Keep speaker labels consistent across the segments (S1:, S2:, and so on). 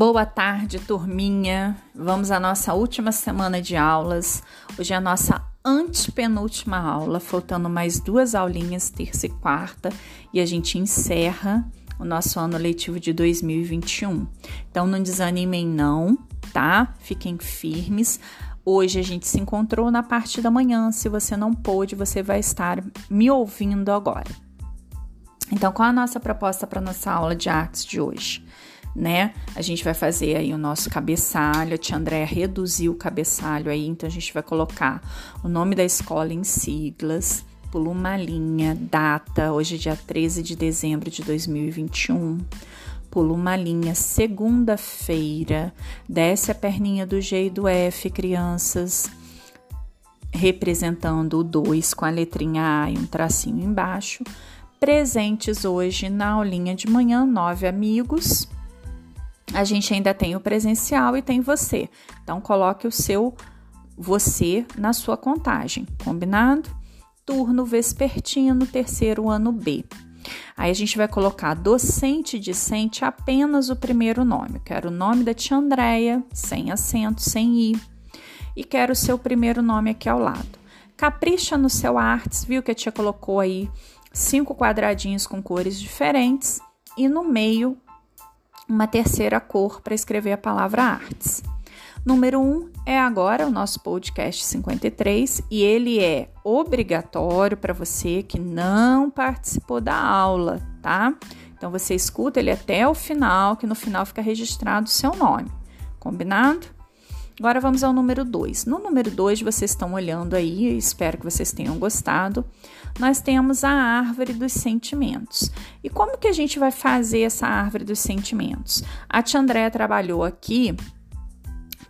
S1: Boa tarde, turminha. Vamos à nossa última semana de aulas. Hoje é a nossa antepenúltima aula, faltando mais duas aulinhas, terça e quarta, e a gente encerra o nosso ano letivo de 2021. Então não desanimem não, tá? Fiquem firmes. Hoje a gente se encontrou na parte da manhã. Se você não pôde, você vai estar me ouvindo agora. Então, qual a nossa proposta para nossa aula de artes de hoje? Né? A gente vai fazer aí o nosso cabeçalho. A tia Andréa reduziu o cabeçalho aí, então a gente vai colocar o nome da escola em siglas, pula uma linha, data, hoje é dia 13 de dezembro de 2021. Pula uma linha, segunda-feira, desce a perninha do G e do F, crianças, representando o 2 com a letrinha A e um tracinho embaixo. Presentes hoje na aulinha de manhã, nove amigos a gente ainda tem o presencial e tem você. Então, coloque o seu você na sua contagem, combinado? Turno vespertino, terceiro ano B. Aí a gente vai colocar docente e discente apenas o primeiro nome. quero o nome da tia Andréia, sem acento, sem i. E quero o seu primeiro nome aqui ao lado. Capricha no seu artes, viu que a tia colocou aí cinco quadradinhos com cores diferentes e no meio uma terceira cor para escrever a palavra artes. Número 1 um é agora o nosso podcast 53 e ele é obrigatório para você que não participou da aula, tá? Então você escuta ele até o final, que no final fica registrado o seu nome. Combinado? Agora vamos ao número 2. No número 2, vocês estão olhando aí, espero que vocês tenham gostado. Nós temos a árvore dos sentimentos. E como que a gente vai fazer essa árvore dos sentimentos? A tia Andréa trabalhou aqui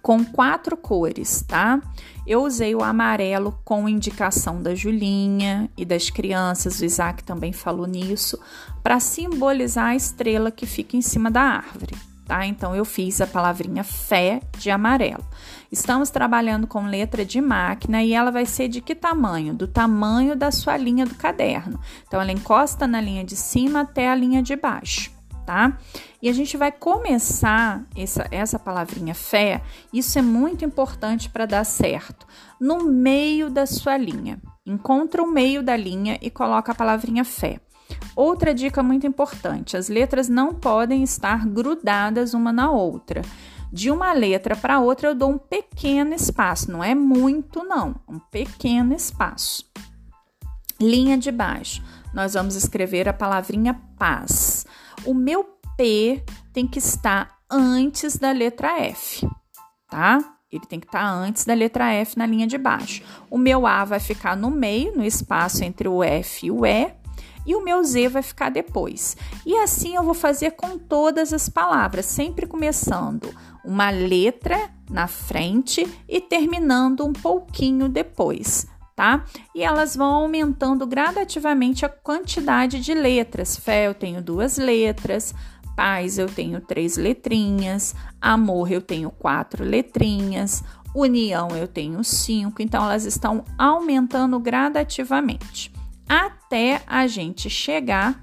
S1: com quatro cores, tá? Eu usei o amarelo com indicação da Julinha e das crianças, o Isaac também falou nisso, para simbolizar a estrela que fica em cima da árvore tá? Então eu fiz a palavrinha fé de amarelo. Estamos trabalhando com letra de máquina e ela vai ser de que tamanho? Do tamanho da sua linha do caderno. Então ela encosta na linha de cima até a linha de baixo, tá? E a gente vai começar essa, essa palavrinha fé, isso é muito importante para dar certo, no meio da sua linha. Encontra o meio da linha e coloca a palavrinha fé. Outra dica muito importante: as letras não podem estar grudadas uma na outra. De uma letra para outra eu dou um pequeno espaço, não é muito não, um pequeno espaço. Linha de baixo, nós vamos escrever a palavrinha paz. O meu P tem que estar antes da letra F, tá? Ele tem que estar antes da letra F na linha de baixo. O meu A vai ficar no meio, no espaço entre o F e o E e o meu Z vai ficar depois. E assim eu vou fazer com todas as palavras, sempre começando uma letra na frente e terminando um pouquinho depois. Tá? E elas vão aumentando gradativamente a quantidade de letras. Fé, eu tenho duas letras. Paz, eu tenho três letrinhas. Amor, eu tenho quatro letrinhas. União, eu tenho cinco. Então, elas estão aumentando gradativamente até a gente chegar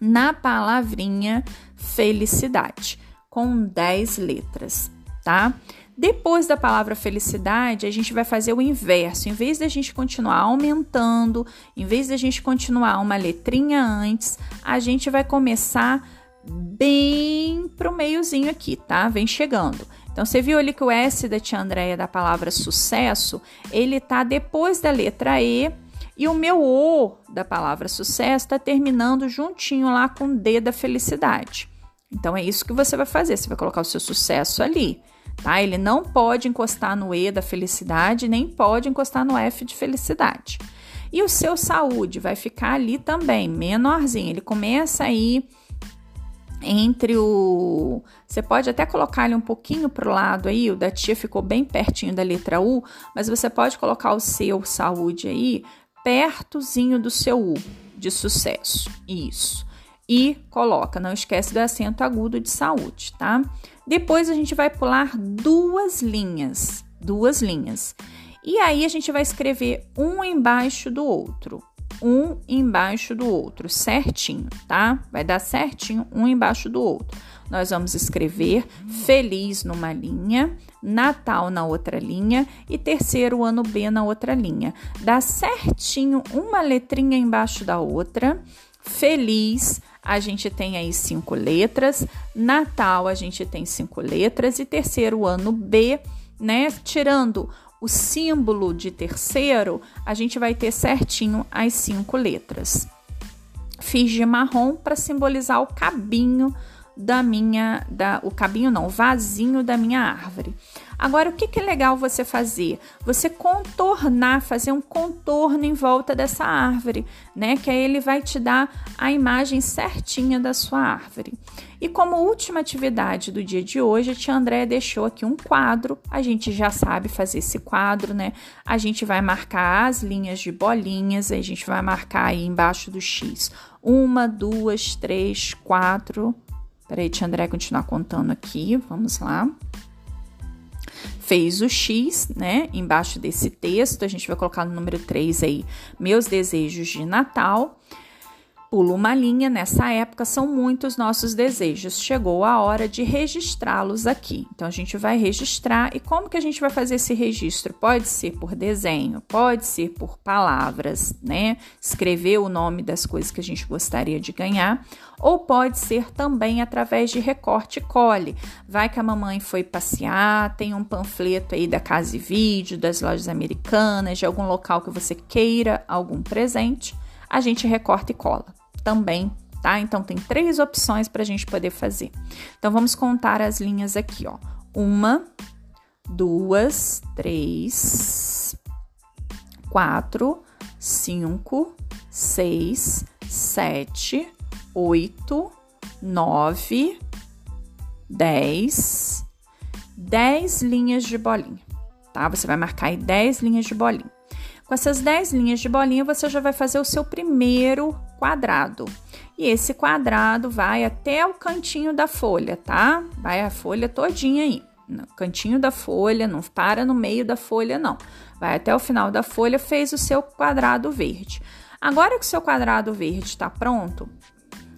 S1: na palavrinha felicidade, com 10 letras, tá? Depois da palavra felicidade, a gente vai fazer o inverso. Em vez da gente continuar aumentando, em vez da gente continuar uma letrinha antes, a gente vai começar bem pro meiozinho aqui, tá? Vem chegando. Então, você viu ali que o S da tia Andréia da palavra sucesso, ele tá depois da letra E e o meu O da palavra sucesso está terminando juntinho lá com D da felicidade. Então é isso que você vai fazer. Você vai colocar o seu sucesso ali, tá? Ele não pode encostar no E da felicidade, nem pode encostar no F de felicidade. E o seu saúde vai ficar ali também, menorzinho. Ele começa aí entre o. Você pode até colocar ele um pouquinho para o lado aí, o da tia ficou bem pertinho da letra U, mas você pode colocar o seu saúde aí pertozinho do seu U de sucesso. Isso. E coloca, não esquece do acento agudo de saúde, tá? Depois a gente vai pular duas linhas, duas linhas. E aí a gente vai escrever um embaixo do outro, um embaixo do outro, certinho, tá? Vai dar certinho um embaixo do outro. Nós vamos escrever feliz numa linha, Natal na outra linha e terceiro ano B na outra linha. Dá certinho uma letrinha embaixo da outra. Feliz, a gente tem aí cinco letras. Natal, a gente tem cinco letras. E terceiro ano B, né? Tirando o símbolo de terceiro, a gente vai ter certinho as cinco letras. Fiz de marrom para simbolizar o cabinho da minha, da, o cabinho não, o vasinho da minha árvore. Agora, o que, que é legal você fazer? Você contornar, fazer um contorno em volta dessa árvore, né? Que aí ele vai te dar a imagem certinha da sua árvore. E como última atividade do dia de hoje, a tia Andréia deixou aqui um quadro. A gente já sabe fazer esse quadro, né? A gente vai marcar as linhas de bolinhas, a gente vai marcar aí embaixo do X. Uma, duas, três, quatro. Peraí, tia André continuar contando aqui. Vamos lá fez o X, né? Embaixo desse texto, a gente vai colocar no número 3 aí, meus desejos de Natal pula uma linha, nessa época são muitos nossos desejos. Chegou a hora de registrá-los aqui. Então a gente vai registrar e como que a gente vai fazer esse registro? Pode ser por desenho, pode ser por palavras, né? Escrever o nome das coisas que a gente gostaria de ganhar, ou pode ser também através de recorte e cole. Vai que a mamãe foi passear, tem um panfleto aí da Casa e Vídeo, das lojas americanas, de algum local que você queira algum presente, a gente recorta e cola também, tá? Então tem três opções para a gente poder fazer. Então vamos contar as linhas aqui, ó. Uma, duas, três, quatro, cinco, seis, sete, oito, nove, dez, dez linhas de bolinha, tá? Você vai marcar aí dez linhas de bolinha. Com essas 10 linhas de bolinha, você já vai fazer o seu primeiro quadrado. E esse quadrado vai até o cantinho da folha, tá? Vai a folha todinha aí. No cantinho da folha, não para no meio da folha, não. Vai até o final da folha, fez o seu quadrado verde. Agora que o seu quadrado verde está pronto,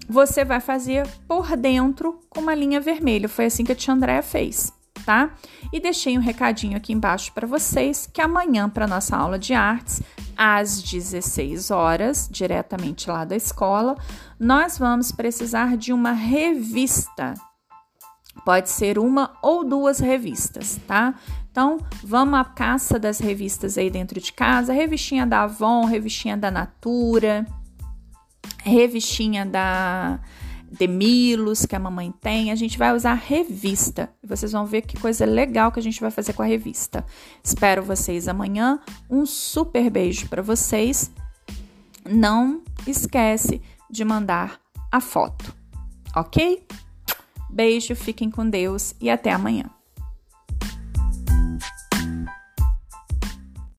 S1: você vai fazer por dentro com uma linha vermelha. Foi assim que a tia Andréa fez tá? E deixei um recadinho aqui embaixo para vocês que amanhã para nossa aula de artes, às 16 horas, diretamente lá da escola, nós vamos precisar de uma revista. Pode ser uma ou duas revistas, tá? Então, vamos à caça das revistas aí dentro de casa, revistinha da Avon, revistinha da Natura, revistinha da Demilos que a mamãe tem, a gente vai usar revista. E vocês vão ver que coisa legal que a gente vai fazer com a revista. Espero vocês amanhã. Um super beijo para vocês. Não esquece de mandar a foto, ok? Beijo, fiquem com Deus e até amanhã.